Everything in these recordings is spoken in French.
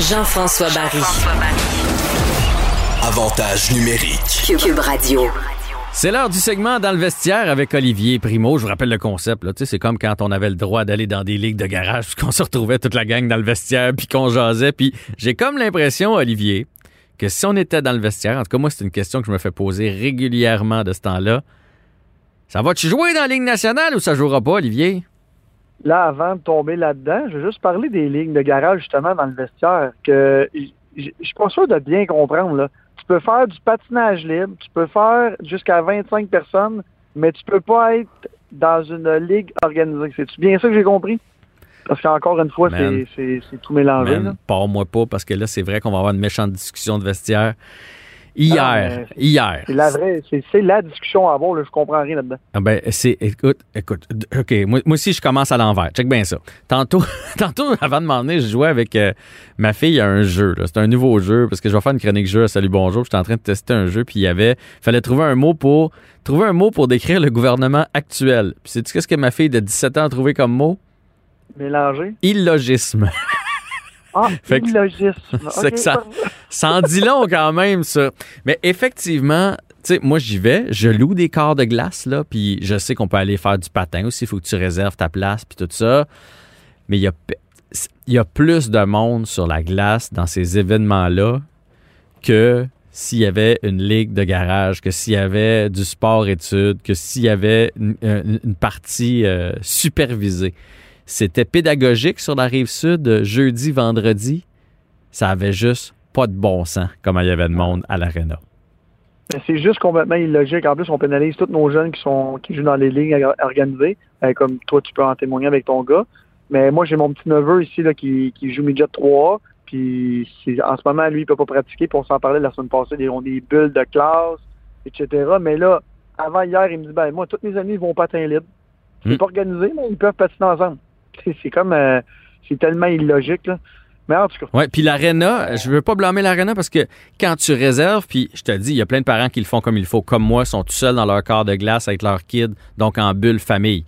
Jean-François Barry. Avantage numérique. Cube Radio. C'est l'heure du segment dans le vestiaire avec Olivier Primo. Je vous rappelle le concept. Là. Tu sais, C'est comme quand on avait le droit d'aller dans des ligues de garage, puis qu'on se retrouvait toute la gang dans le vestiaire, puis qu'on jasait. Puis j'ai comme l'impression, Olivier, que si on était dans le vestiaire, en tout cas moi, c'est une question que je me fais poser régulièrement de ce temps-là. Ça va-tu jouer dans la Ligue nationale ou ça jouera pas, Olivier? Là, avant de tomber là-dedans, je veux juste parler des lignes de garage, justement, dans le vestiaire, que je suis pas sûr de bien comprendre, là. Tu peux faire du patinage libre, tu peux faire jusqu'à 25 personnes, mais tu peux pas être dans une ligue organisée. C'est-tu bien ça que j'ai compris? Parce qu'encore une fois, c'est- tout mélangé, pars-moi pas, parce que là, c'est vrai qu'on va avoir une méchante discussion de vestiaire. Hier, Ah, hier. C'est la vraie, c'est la discussion à avoir, là. Je comprends rien là-dedans. Ah ben, c'est. Écoute, écoute. OK, moi, moi aussi, je commence à l'envers. Check bien ça. Tantôt, tantôt avant de m'en venir, je jouais avec euh, ma fille à un jeu. C'est un nouveau jeu parce que je vais faire une chronique jeu à Salut Bonjour. J'étais en train de tester un jeu, puis il y avait. fallait trouver un mot pour. Trouver un mot pour décrire le gouvernement actuel. Puis sais-tu qu'est-ce que ma fille de 17 ans a trouvé comme mot? Mélangé. Illogisme. Ah, illogisme. C'est Ok, que ça-. Ça en dit long quand même, ça. Mais effectivement, tu sais, moi, j'y vais, je loue des corps de glace, là, puis je sais qu'on peut aller faire du patin aussi. Il faut que tu réserves ta place, puis tout ça. Mais il y a, y a plus de monde sur la glace dans ces événements-là que s'il y avait une ligue de garage, que s'il y avait du sport-études, que s'il y avait une, partie euh, supervisée. C'était pédagogique sur la rive sud, jeudi, vendredi. Ça avait juste pas de bon sens, comme il y avait de monde à l'aréna. Mais C'est juste complètement illogique. En plus, on pénalise tous nos jeunes qui sont qui jouent dans les lignes or- organisées, euh, comme toi, tu peux en témoigner avec ton gars. Mais moi, j'ai mon petit neveu ici là, qui, qui joue midget 3 puis en ce moment, lui, il peut pas pratiquer. Puis on s'en parlait la semaine passée, ils ont des bulles de classe, etc. Mais là, avant hier, il me dit ben moi, tous mes amis vont patin libre. C'est Hmm. pas organisé, mais ils peuvent patiner ensemble. C'est c'est comme euh, c'est tellement illogique. Là. Ouais, puis l'aréna, je veux pas blâmer l'aréna parce que quand tu réserves, puis je te dis, il y a plein de parents qui le font comme il faut, comme moi, sont tout seuls dans leur corps de glace avec leur kid, donc en bulle famille.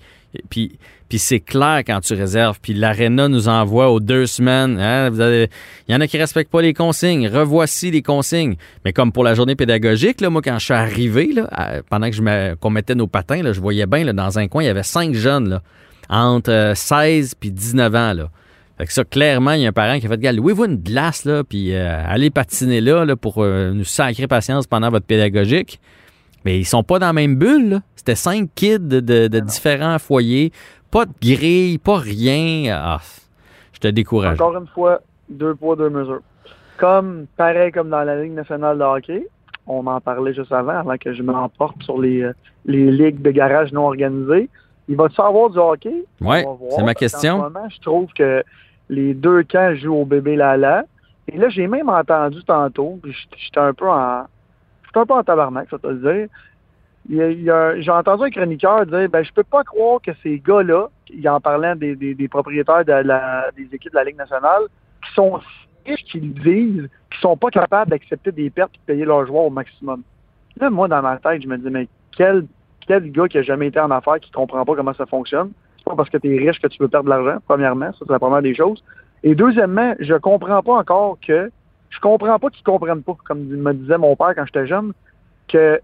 Puis, puis c'est clair quand tu réserves. Puis l'aréna nous envoie aux deux semaines. hein, il y en a qui respectent pas les consignes. Revoici les consignes. Mais comme pour la journée pédagogique, moi, quand je suis arrivé, pendant que je qu'on mettait nos patins, je voyais bien, dans un coin, il y avait cinq jeunes, entre euh, 16 puis 19 ans. Fait que ça, clairement, il y a un parent qui a fait Gars, louez-vous une glace, là, puis euh, allez patiner là, là pour euh, nous sacrer patience pendant votre pédagogique. Mais ils sont pas dans la même bulle, là. C'était cinq kids de, de- de différents foyers. Pas de grille, pas rien. Ah, je te décourage. Encore une fois, deux poids, deux mesures. Comme, pareil comme dans la Ligue nationale de hockey, on en parlait juste avant, avant que je m'emporte sur les, euh, les ligues de garage non organisées. Il va-tu avoir du hockey? Voir, c'est ma question. ce moment, je trouve que les deux camps jouent au bébé Lala. Et là, j'ai même entendu tantôt, puis j'étais- un peu en. J'étais un peu en tabarnak, ça te le dire. J'ai entendu un chroniqueur dire ben je peux pas croire que ces gars-là, en parlant des, propriétaires des équipes de la Ligue nationale, qui sont riches qu'ils disent, qui sont pas capables d'accepter des pertes et de payer leurs joueurs au maximum. Là, moi, dans ma tête, je me dis mais quel, quel gars qui a jamais été en affaires qui comprend pas comment ça fonctionne? Pas parce que tu es riche que tu veux perdre de l'argent, premièrement, ça c'est la première des choses. Et deuxièmement, je comprends pas encore que je comprends pas qu'ils comprennent pas, comme me disait mon père quand j'étais jeune, que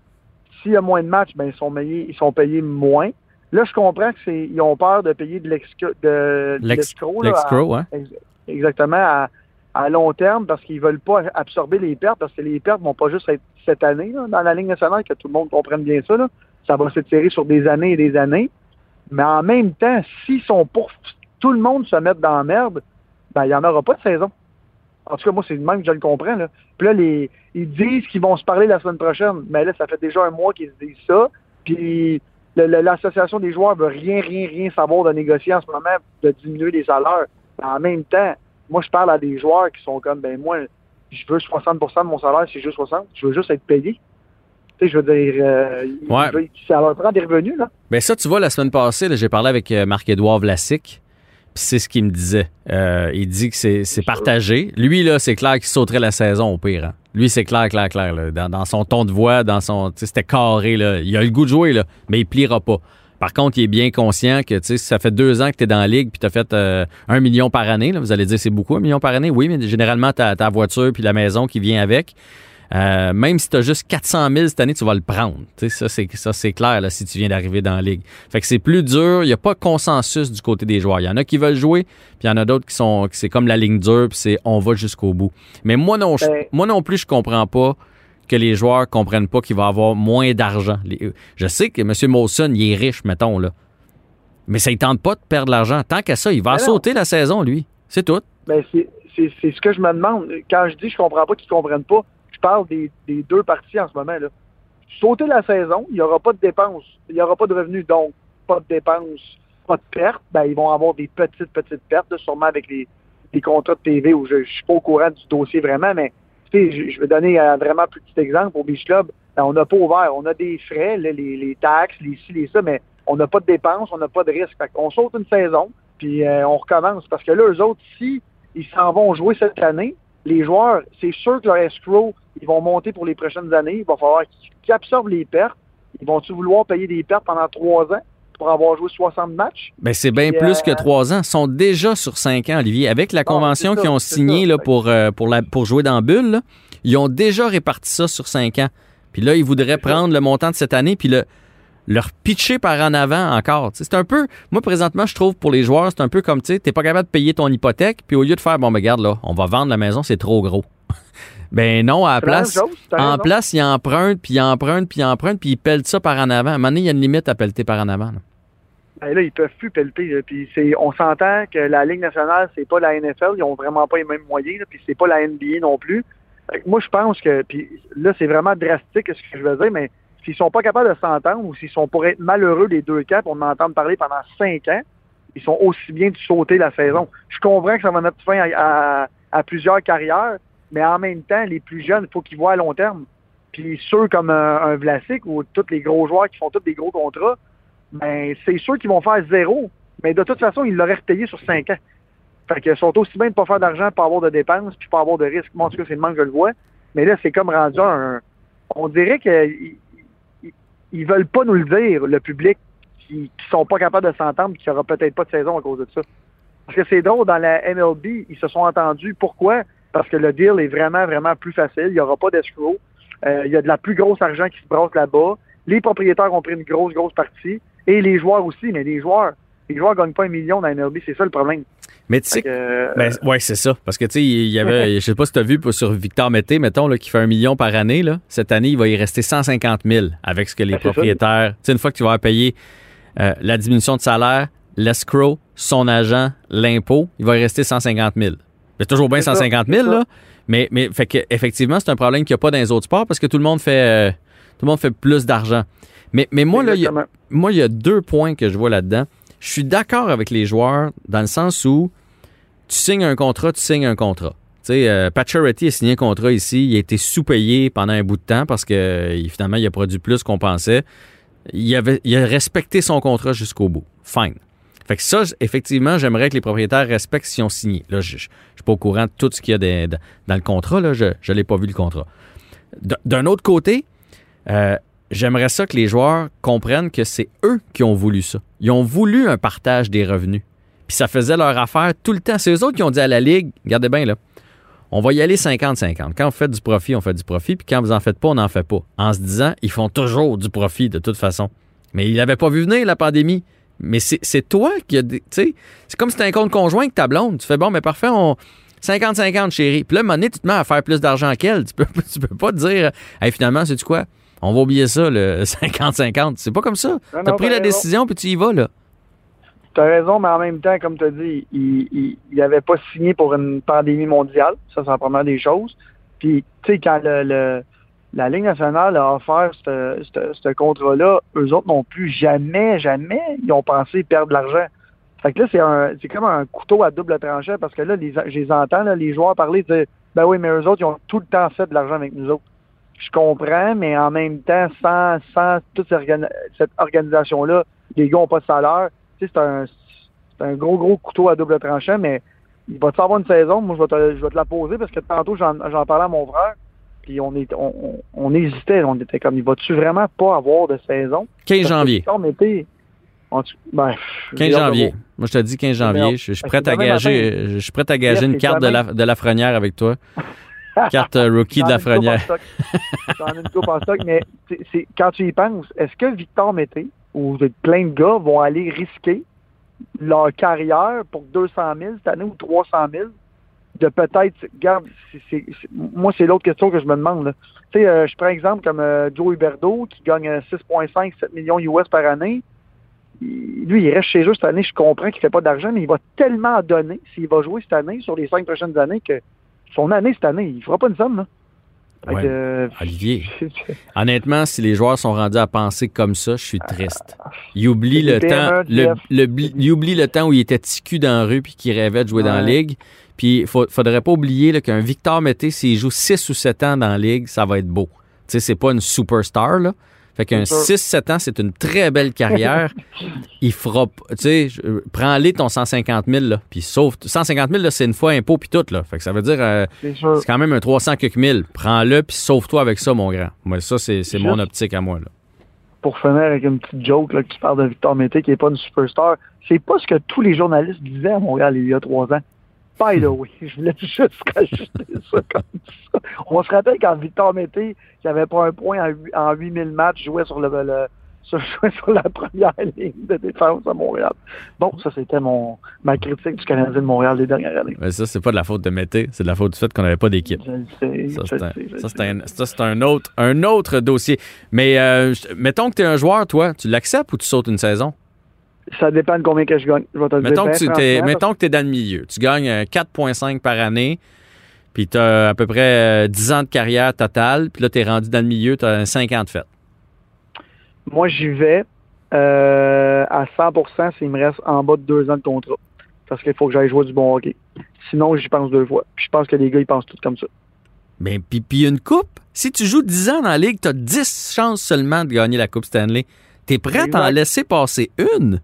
s'il y a moins de matchs, ben ils sont payés, ils sont payés moins. Là, je comprends que c'est ils ont peur de payer de de, de l'escroc, L'excro, hein? Ex- Exactement, à, à long terme, parce qu'ils veulent pas absorber les pertes, parce que les pertes vont pas juste être cette année, là, dans la Ligue nationale, que tout le monde comprenne bien ça. Là. Ça va s'étirer sur des années et des années. Mais en même temps, s'ils sont pour tout le monde se mettre dans la merde, ben, il n'y en aura pas de saison. En tout cas, moi, c'est le même que je le comprends. Là. Puis là, ils disent qu'ils vont se parler la semaine prochaine. Mais là, ça fait déjà un mois qu'ils se disent ça. Puis l'association des joueurs veut rien, rien, rien savoir de négocier en ce moment, de diminuer les salaires. En même temps, moi, je parle à des joueurs qui sont comme, ben moi, je veux 60% de mon salaire, si je veux 60, je veux juste être payé. Tu sais, je veux dire, euh, Ouais. ça leur prend des revenus, là. Ben ça, tu vois, la semaine passée, j'ai parlé avec euh, Marc-Édouard Vlasic, c'est ce qu'il me disait. Euh, il dit que c'est partagé. Lui, là, c'est clair qu'il sauterait la saison au pire. hein. Lui, c'est clair, clair, clair. là. Dans, dans son ton de voix, dans son. tu sais, C'était carré, là. Il a le goût de jouer, là, mais il pliera pas. Par contre, il est bien conscient que, tu sais, ça fait deux ans que tu es dans la ligue puis tu as fait euh, un million par année. Là, vous allez dire, c'est beaucoup, un million par année? Oui, mais généralement, tu as ta voiture puis la maison qui vient avec. Euh, même si tu as juste 400 000 cette année, tu vas le prendre. Ça, c'est, ça, c'est clair là, si tu viens d'arriver dans la ligue. Fait que c'est plus dur. Il n'y a pas de consensus du côté des joueurs. Il y en a qui veulent jouer, puis il y en a d'autres qui sont. c'est comme la ligne dure, puis c'est on va jusqu'au bout. Mais moi non, Ben- moi non plus, je comprends pas que les joueurs comprennent pas qu'il va avoir moins d'argent. Je sais que M. Molson, il est riche, mettons, là. Mais ça ne tente pas de perdre l'argent. Tant qu'à ça, il va Ben sauter la saison, lui. C'est tout. Ben, c'est ce que je me demande. Quand je dis je comprends pas qu'ils comprennent pas, je parle des, deux parties en ce moment. Là. Sauter la saison, il n'y aura pas de dépenses, il n'y aura pas de revenus, donc pas de dépenses, pas de pertes. Ben, ils vont avoir des petites, petites pertes, sûrement avec les, contrats de TV où je ne suis pas au courant du dossier vraiment, mais tu je, je vais donner un vraiment petit exemple au Beach Club. Ben, on n'a pas ouvert, on a des frais, les, taxes, les ci, les ça, mais on n'a pas de dépenses, on n'a pas de risque. Fait on saute une saison, puis euh, on recommence. Parce que là, eux autres, si ils s'en vont jouer cette année, les joueurs, c'est sûr que leur escrow, ils vont monter pour les prochaines années. Il va falloir qu'ils absorbent les pertes. Ils vont-tu vouloir payer des pertes pendant trois ans pour avoir joué 60 matchs? Ben, c'est bien Puis, plus euh, que trois ans. Ils sont déjà sur cinq ans, Olivier. Avec la Bon, convention qu'ils ont signée là, pour, euh, pour, la, pour jouer dans Bulle, là, ils ont déjà réparti ça sur cinq ans. Puis là, ils voudraient prendre le montant de cette année puis le, leur pitcher par en avant encore. C'est un peu, moi présentement, je trouve pour les joueurs, c'est un peu comme, tu sais, t'es pas capable de payer ton hypothèque, puis au lieu de faire, bon, ben regarde là, on va vendre la maison, c'est trop gros. ben non, à la place, chose, en raison. place, ils empruntent, puis ils empruntent, puis ils empruntent, puis ils pèlent ça par en avant. À un moment donné, il y a une limite à pelleter par en avant. là. Ben là, ils peuvent plus pelleter. là. Puis c'est, on s'entend que la Ligue nationale, c'est pas la NFL, ils ont vraiment pas les mêmes moyens, là, puis c'est pas la NBA non plus. Moi, je pense que, puis là, c'est vraiment drastique ce que je veux dire, mais s'ils sont pas capables de s'entendre ou s'ils sont pour être malheureux des deux cas, puis on en entend parler pendant cinq ans, ils sont aussi bien de sauter la saison. Je comprends que ça va mettre fin à, plusieurs carrières, mais en même temps, les plus jeunes, il faut qu'ils voient à long terme. Puis ceux comme un, Vlasic ou tous les gros joueurs qui font tous des gros contrats, ben c'est sûr qu'ils vont faire zéro. Mais de toute façon, ils l'auraient repayé sur cinq ans. Fait qu'ils sont aussi bien de pas faire d'argent, pas avoir de dépenses, puis pas avoir de risques. Moi, en tout cas, c'est le manque que je le vois. Mais là, c'est comme rendu un. On dirait qu'ils ils, veulent pas nous le dire, le public, qui, qui sont pas capables de s'entendre, n'y aura peut-être pas de saison à cause de ça. Parce que c'est drôle, dans la MLB, ils se sont entendus. Pourquoi? Parce que le deal est vraiment, vraiment plus facile. Il n'y aura pas d'escroc. Euh, il y a de la plus grosse argent qui se brasse là-bas. Les propriétaires ont pris une grosse, grosse partie. Et les joueurs aussi, mais les joueurs, les joueurs gagnent pas un million dans la MLB, c'est ça le problème. Mais tu sais, que, euh, Ben, ouais, c'est ça. Parce que, tu sais, il y avait, je sais pas si tu as vu sur Victor Mété, mettons, là, qui fait un million par année, là. Cette année, il va y rester 150 000 avec ce que les Ben, propriétaires. Tu sais, une fois que tu vas avoir payé euh, la diminution de salaire, l'escrow, son agent, l'impôt, il va y rester 150 000. C'est toujours bien C'est ça, 150 c'est 000, ça. là. Mais, mais, fait que, effectivement, c'est un problème qu'il n'y a pas dans les autres sports parce que tout le monde fait, euh, tout le monde fait plus d'argent. Mais, mais moi, là, il y a- exactement. moi, il y a deux points que je vois là-dedans. Je suis d'accord avec les joueurs dans le sens où tu signes un contrat, tu signes un contrat. Tu sais, euh, a signé un contrat ici, il a été sous-payé pendant un bout de temps parce que euh, finalement, il a produit plus qu'on pensait. Il, a respecté son contrat jusqu'au bout. Fine. Fait que ça, effectivement, j'aimerais que les propriétaires respectent s'ils ont signé. Là, je ne suis pas au courant de tout ce qu'il y a dans le contrat. Je ne l'ai pas vu le contrat. D'un autre côté, euh, j'aimerais ça que les joueurs comprennent que c'est eux qui ont voulu ça. Ils ont voulu un partage des revenus. Puis ça faisait leur affaire tout le temps. C'est eux autres qui ont dit à la Ligue, regardez bien là, on va y aller 50-50. Quand vous faites du profit, on fait du profit. Puis quand vous en faites pas, on n'en fait pas. En se disant, ils font toujours du profit de toute façon. Mais ils n'avaient pas vu venir la pandémie. Mais c'est toi qui a. Tu sais, c'est comme si tu un compte conjoint avec ta blonde. Tu fais bon, mais parfait, on. 50-50, chérie. Puis là, à un moment donné, tu te mets à faire plus d'argent qu'elle. Tu peux, tu peux pas te dire, hey, finalement, c'est tu quoi? On va oublier ça, le 50-50. C'est pas comme ça. T'as non, pris la décision, puis tu y vas, là. Tu as raison, mais en même temps, comme tu as dit, il n'avait pas signé pour une pandémie mondiale. Ça, c'est la première des choses. Puis, tu sais, quand le, le- la Ligue nationale a offert ce- contrat-là, eux autres non plus, jamais, jamais, ils ont pensé perdre de l'argent. Fait que là, c'est comme un couteau à double tranchant parce que là, les, je les entends, là, les joueurs parler, dire Ben oui, mais eux autres, ils ont tout le temps fait de l'argent avec nous autres. Je comprends, mais en même temps, sans, sans toute cette organisation-là, les gars n'ont pas de salaire. C'est un, un gros, gros couteau à double tranchant, mais il va te avoir une saison. Moi, je vais te, je vais te la poser parce que tantôt, j'en parlais à mon frère. Puis on, est, on, on, on hésitait. On était comme, il va-tu vraiment pas avoir de saison? 15 janvier. Tout- ben, 15 j'ai hâte de janvier. Moi, je te dis 15 janvier. Je, je suis prêt à gager, je suis prêt à gager une carte de la, de Lafrenière avec toi. Carte euh, rookie de Lafrenière. stock. J'en ai une coupe en stock, mais quand tu y penses, est-ce que Victor Mété ou plein de gars vont aller risquer leur carrière pour 200 000 cette année ou 300 000 de peut-être, regarde, moi, c'est l'autre question que je me demande. Tu sais, euh, je prends exemple comme euh, Joe Huberdeau qui gagne euh, 6,5, 7 millions US par année. Lui, il reste chez eux cette année. Je comprends qu'il fait pas d'argent, mais il va tellement donner s'il va jouer cette année, sur les cinq prochaines années, que son année cette année, il fera pas une somme. Ouais. euh, Olivier, honnêtement, si les joueurs sont rendus à penser comme ça, je suis triste. Ils oublient le temps, le, Jeff. le bli- ils oublient le temps où il était ticu dans la rue puis qu'il rêvait de jouer dans la ligue. Puis il faudrait pas oublier qu'un Victor Mété, s'il joue 6 ou 7 ans dans la ligue, ça va être beau. Tu sais, c'est pas une superstar, là. Fait qu'un C'est sûr. 6-7 ans, c'est une très belle carrière. il fera, tu sais, euh, prends-les ton 150 000, là, puis sauf, 150 000, là, c'est une fois impôt puis tout, là. Fait que ça veut dire, euh, c'est quand même un 300 quelques mille. Prends-le puis sauve-toi avec ça, mon grand. Moi, ça, c'est mon optique à moi, là. Pour finir avec une petite joke, là, que tu parles de Victor Mété qui n'est pas une superstar, c'est pas ce que tous les journalistes disaient à Montréal il y a trois ans. By the way, je voulais juste rajouter ça comme ça. On se rappelle quand Victor Mété, qui avait pas un point en, huit- en 8000 matchs, jouait sur, le, le- sur, jouait sur la première ligne de défense à Montréal. Bon, ça c'était mon ma critique du Canadien de Montréal des dernières années. Mais ça, c'est pas de la faute de Mété, c'est de la faute du fait qu'on n'avait pas d'équipe. Ça, c'est un, un- un autre, un autre dossier. Mais euh, mettons que tu es un joueur, toi, tu l'acceptes ou tu sautes une saison? Ça dépend de combien que je gagne. Je vais te Mettons dire que, tu es, mettons que tu es dans le milieu. Tu gagnes euh, 4,5 par année, puis tu as à peu près euh, 10 ans de carrière totale, puis là, tu es rendu dans le milieu, tu as un 50 fait. Moi, j'y vais euh, à 100% s'il me reste en bas de deux ans de contrat. Parce qu'il faut que j'aille jouer du bon hockey. Sinon, j'y pense deux fois. Puis je pense que les gars, ils pensent tous comme ça. Ben, puis, puis une coupe, si tu joues 10 ans dans la ligue, tu as 10 chances seulement de gagner la Coupe Stanley. Tu es prêt à en laisser passer une?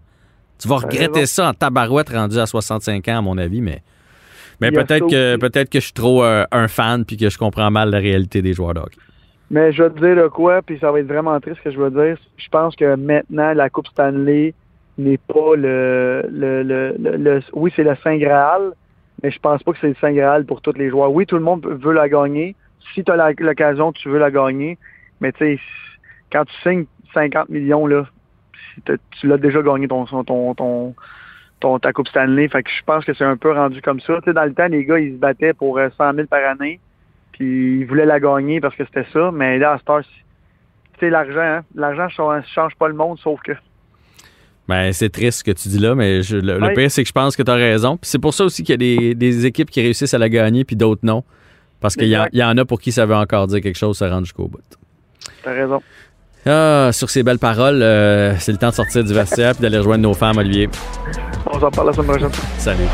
Tu vas regretter ça en tabarouette rendu à 65 ans, à mon avis, mais, mais peut-être que, peut-être que je suis trop euh, un fan puis que je comprends mal la réalité des joueurs de hockey. Mais je vais te dire de quoi, puis ça va être vraiment triste ce que je veux dire. Je pense que maintenant, la Coupe Stanley n'est pas le, le, le, le- oui, c'est le Saint Graal, mais je pense pas que c'est le Saint Graal pour tous les joueurs. Oui, tout le monde veut la gagner. Si tu as l'occasion, tu veux la gagner. Mais tu sais, quand tu signes 50 millions, là, tu l'as déjà gagné ton, ton, ton, ton, ta Coupe Stanley. Fait que je pense que c'est un peu rendu comme ça. Tu sais, dans le temps, les gars, ils se battaient pour euh, 100 000 par année. Puis ils voulaient la gagner parce que c'était ça. Mais là, à Star, tu sais, l'argent, hein, l'argent change, change pas le monde, sauf que. Ben, c'est triste ce que tu dis là, mais je- le, pire, c'est que je pense que tu as raison. Puis c'est pour ça aussi qu'il y a des, des équipes qui réussissent à la gagner puis d'autres non. Parce qu'il y, y en a pour qui ça veut encore dire quelque chose, ça rentre jusqu'au bout. T'as raison. Ah, sur ces belles paroles, euh, c'est le temps de sortir du vestiaire puis d'aller rejoindre nos femmes, Olivier. On s'en parle la semaine prochaine. Salut.